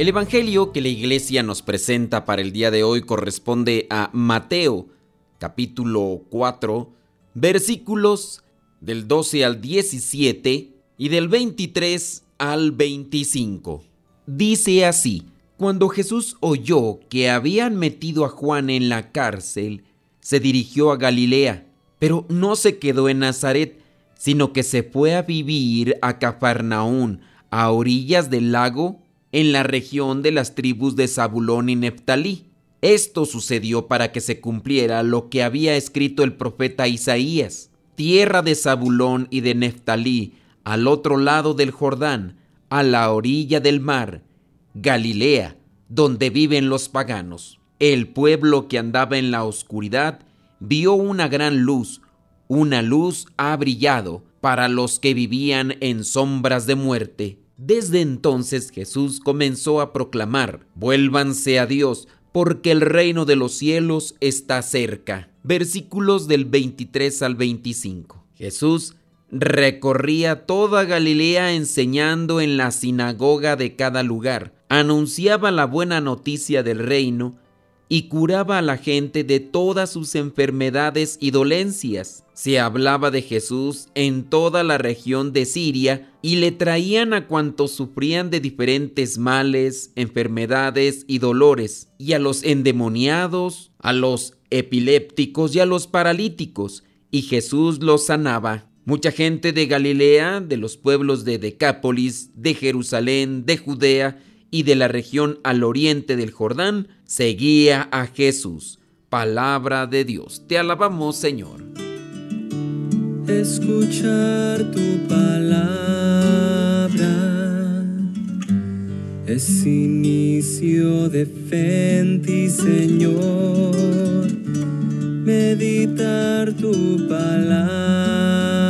El Evangelio que la iglesia nos presenta para el día de hoy corresponde a Mateo, capítulo 4, versículos del 12 al 17 y del 23 al 25. Dice así, cuando Jesús oyó que habían metido a Juan en la cárcel, se dirigió a Galilea, pero no se quedó en Nazaret, sino que se fue a vivir a Cafarnaún, a orillas del lago en la región de las tribus de Zabulón y Neftalí. Esto sucedió para que se cumpliera lo que había escrito el profeta Isaías. Tierra de Zabulón y de Neftalí, al otro lado del Jordán, a la orilla del mar, Galilea, donde viven los paganos. El pueblo que andaba en la oscuridad vio una gran luz, una luz ha brillado para los que vivían en sombras de muerte desde entonces Jesús comenzó a proclamar, vuélvanse a Dios, porque el reino de los cielos está cerca. Versículos del 23 al 25. Jesús recorría toda Galilea enseñando en la sinagoga de cada lugar, anunciaba la buena noticia del reino y curaba a la gente de todas sus enfermedades y dolencias. Se hablaba de Jesús en toda la región de Siria y le traían a cuantos sufrían de diferentes males, enfermedades y dolores, y a los endemoniados, a los epilépticos y a los paralíticos, y Jesús los sanaba. Mucha gente de Galilea, de los pueblos de Decápolis, de Jerusalén, de Judea, y de la región al oriente del Jordán seguía a Jesús. Palabra de Dios. Te alabamos, Señor. Escuchar tu palabra es inicio de fe Señor. Meditar tu palabra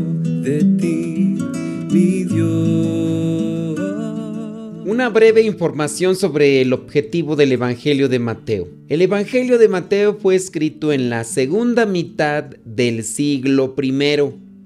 Una breve información sobre el objetivo del Evangelio de Mateo. El Evangelio de Mateo fue escrito en la segunda mitad del siglo I.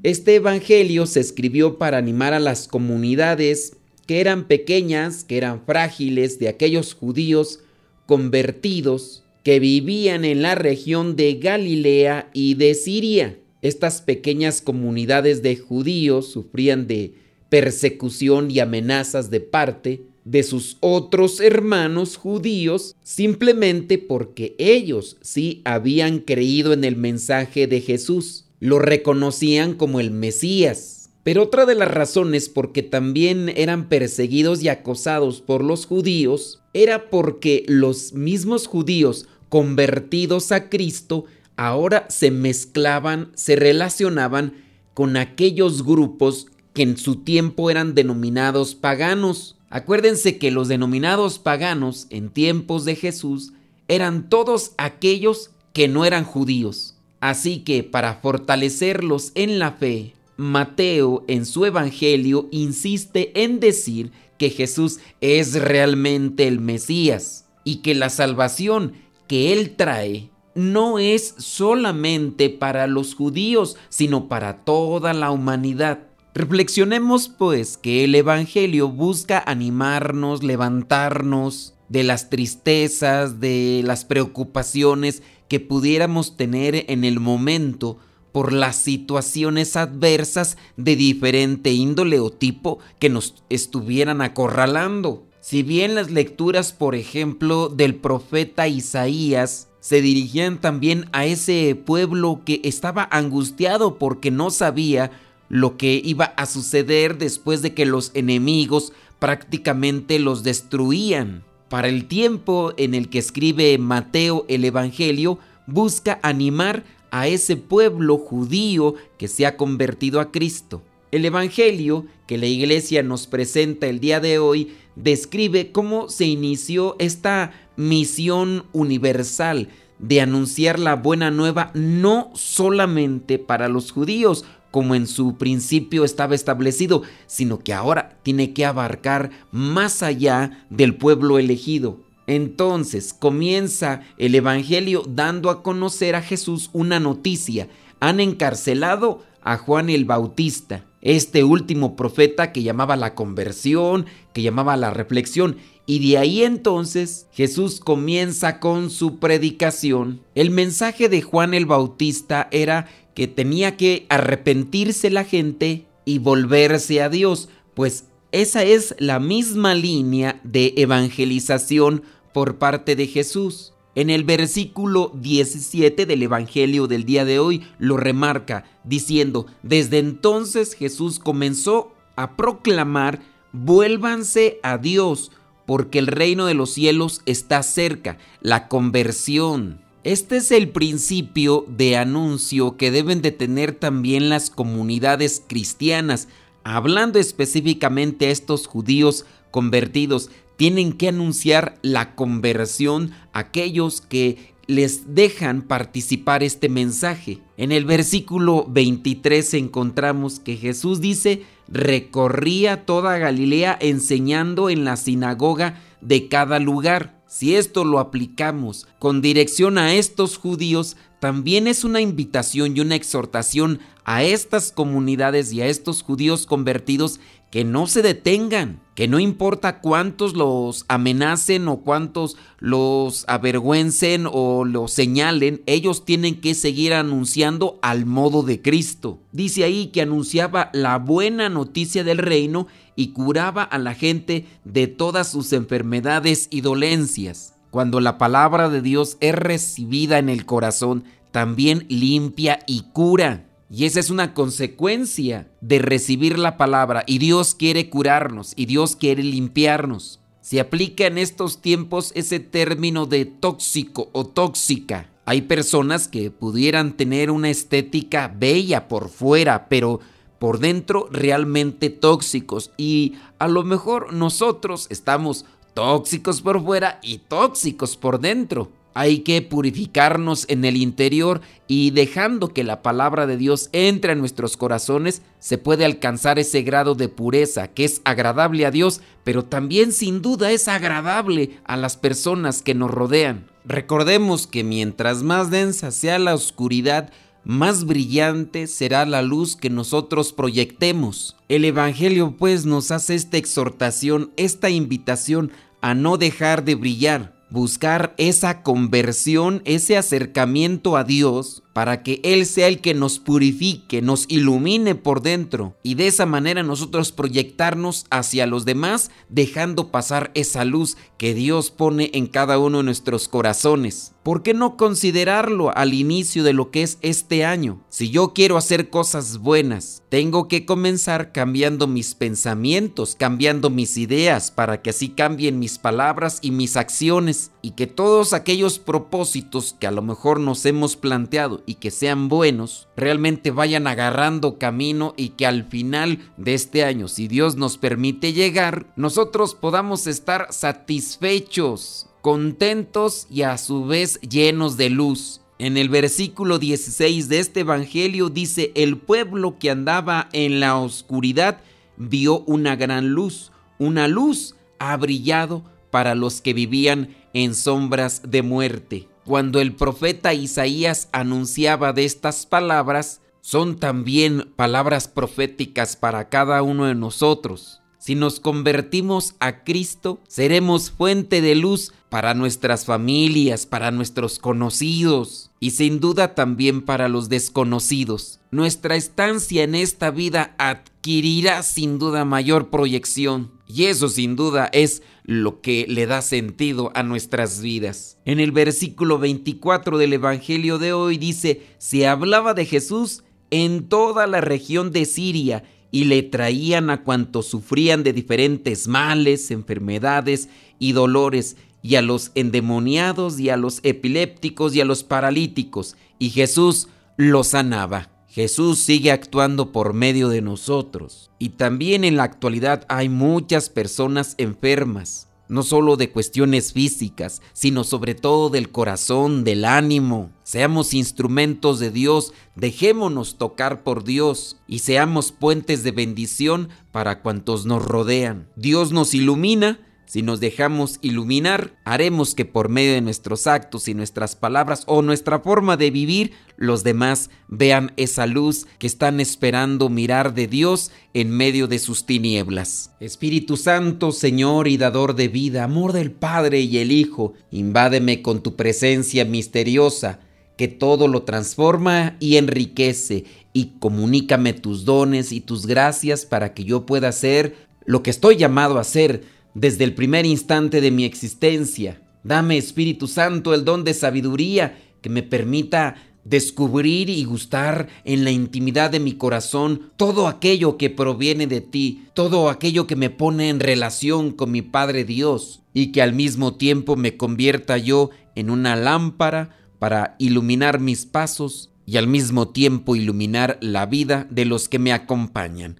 Este Evangelio se escribió para animar a las comunidades que eran pequeñas, que eran frágiles, de aquellos judíos convertidos que vivían en la región de Galilea y de Siria. Estas pequeñas comunidades de judíos sufrían de persecución y amenazas de parte de sus otros hermanos judíos simplemente porque ellos sí habían creído en el mensaje de Jesús, lo reconocían como el Mesías. Pero otra de las razones por que también eran perseguidos y acosados por los judíos era porque los mismos judíos convertidos a Cristo ahora se mezclaban, se relacionaban con aquellos grupos que en su tiempo eran denominados paganos. Acuérdense que los denominados paganos en tiempos de Jesús eran todos aquellos que no eran judíos. Así que para fortalecerlos en la fe, Mateo en su Evangelio insiste en decir que Jesús es realmente el Mesías y que la salvación que Él trae no es solamente para los judíos, sino para toda la humanidad. Reflexionemos pues que el Evangelio busca animarnos, levantarnos de las tristezas, de las preocupaciones que pudiéramos tener en el momento por las situaciones adversas de diferente índole o tipo que nos estuvieran acorralando. Si bien las lecturas, por ejemplo, del profeta Isaías se dirigían también a ese pueblo que estaba angustiado porque no sabía lo que iba a suceder después de que los enemigos prácticamente los destruían. Para el tiempo en el que escribe Mateo el Evangelio, busca animar a ese pueblo judío que se ha convertido a Cristo. El Evangelio que la iglesia nos presenta el día de hoy describe cómo se inició esta misión universal de anunciar la buena nueva no solamente para los judíos, como en su principio estaba establecido, sino que ahora tiene que abarcar más allá del pueblo elegido. Entonces comienza el Evangelio dando a conocer a Jesús una noticia. Han encarcelado a Juan el Bautista, este último profeta que llamaba la conversión, que llamaba la reflexión. Y de ahí entonces Jesús comienza con su predicación. El mensaje de Juan el Bautista era que tenía que arrepentirse la gente y volverse a Dios, pues esa es la misma línea de evangelización por parte de Jesús. En el versículo 17 del Evangelio del día de hoy lo remarca diciendo, desde entonces Jesús comenzó a proclamar, vuélvanse a Dios, porque el reino de los cielos está cerca, la conversión. Este es el principio de anuncio que deben de tener también las comunidades cristianas, hablando específicamente a estos judíos convertidos, tienen que anunciar la conversión a aquellos que les dejan participar este mensaje. En el versículo 23 encontramos que Jesús dice, recorría toda Galilea enseñando en la sinagoga de cada lugar. Si esto lo aplicamos con dirección a estos judíos, también es una invitación y una exhortación a estas comunidades y a estos judíos convertidos que no se detengan, que no importa cuántos los amenacen o cuántos los avergüencen o los señalen, ellos tienen que seguir anunciando al modo de Cristo. Dice ahí que anunciaba la buena noticia del reino y curaba a la gente de todas sus enfermedades y dolencias. Cuando la palabra de Dios es recibida en el corazón, también limpia y cura. Y esa es una consecuencia de recibir la palabra. Y Dios quiere curarnos y Dios quiere limpiarnos. Se aplica en estos tiempos ese término de tóxico o tóxica. Hay personas que pudieran tener una estética bella por fuera, pero por dentro realmente tóxicos. Y a lo mejor nosotros estamos tóxicos por fuera y tóxicos por dentro hay que purificarnos en el interior y dejando que la palabra de Dios entre a nuestros corazones, se puede alcanzar ese grado de pureza que es agradable a Dios, pero también sin duda es agradable a las personas que nos rodean. Recordemos que mientras más densa sea la oscuridad, más brillante será la luz que nosotros proyectemos. El Evangelio pues nos hace esta exhortación, esta invitación a no dejar de brillar, buscar esa conversión, ese acercamiento a Dios para que Él sea el que nos purifique, nos ilumine por dentro y de esa manera nosotros proyectarnos hacia los demás dejando pasar esa luz que Dios pone en cada uno de nuestros corazones. ¿Por qué no considerarlo al inicio de lo que es este año? Si yo quiero hacer cosas buenas, tengo que comenzar cambiando mis pensamientos, cambiando mis ideas para que así cambien mis palabras y mis acciones y que todos aquellos propósitos que a lo mejor nos hemos planteado y que sean buenos, realmente vayan agarrando camino y que al final de este año, si Dios nos permite llegar, nosotros podamos estar satisfechos, contentos y a su vez llenos de luz. En el versículo 16 de este Evangelio dice, el pueblo que andaba en la oscuridad vio una gran luz, una luz ha brillado para los que vivían en sombras de muerte cuando el profeta Isaías anunciaba de estas palabras, son también palabras proféticas para cada uno de nosotros. Si nos convertimos a Cristo, seremos fuente de luz para nuestras familias, para nuestros conocidos y sin duda también para los desconocidos. Nuestra estancia en esta vida adquirirá sin duda mayor proyección y eso sin duda es lo que le da sentido a nuestras vidas. En el versículo 24 del Evangelio de hoy dice, se hablaba de Jesús en toda la región de Siria y le traían a cuantos sufrían de diferentes males, enfermedades y dolores, y a los endemoniados y a los epilépticos y a los paralíticos, y Jesús los sanaba. Jesús sigue actuando por medio de nosotros. Y también en la actualidad hay muchas personas enfermas, no solo de cuestiones físicas, sino sobre todo del corazón, del ánimo. Seamos instrumentos de Dios, dejémonos tocar por Dios y seamos puentes de bendición para cuantos nos rodean. Dios nos ilumina si nos dejamos iluminar, haremos que por medio de nuestros actos y nuestras palabras o nuestra forma de vivir, los demás vean esa luz que están esperando mirar de Dios en medio de sus tinieblas. Espíritu Santo, Señor y dador de vida, amor del Padre y el Hijo, invádeme con tu presencia misteriosa que todo lo transforma y enriquece, y comunícame tus dones y tus gracias para que yo pueda hacer lo que estoy llamado a hacer desde el primer instante de mi existencia. Dame, Espíritu Santo, el don de sabiduría que me permita descubrir y gustar en la intimidad de mi corazón todo aquello que proviene de ti, todo aquello que me pone en relación con mi Padre Dios y que al mismo tiempo me convierta yo en una lámpara para iluminar mis pasos y al mismo tiempo iluminar la vida de los que me acompañan.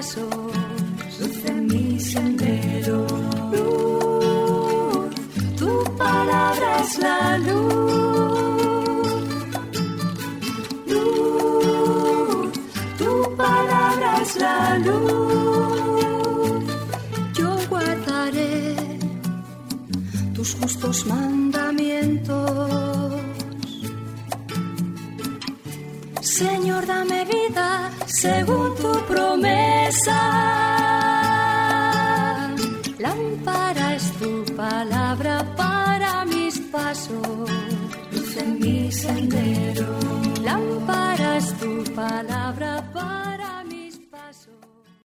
pasos, luz. Luz, tu palabra es la luz. Luz, tu palabra es la luz. tus justos mandamientos. Señor, dame vida según tu promesa. Lámpara es tu palabra para mis pasos, luz en mi sendero. Lámpara es tu palabra para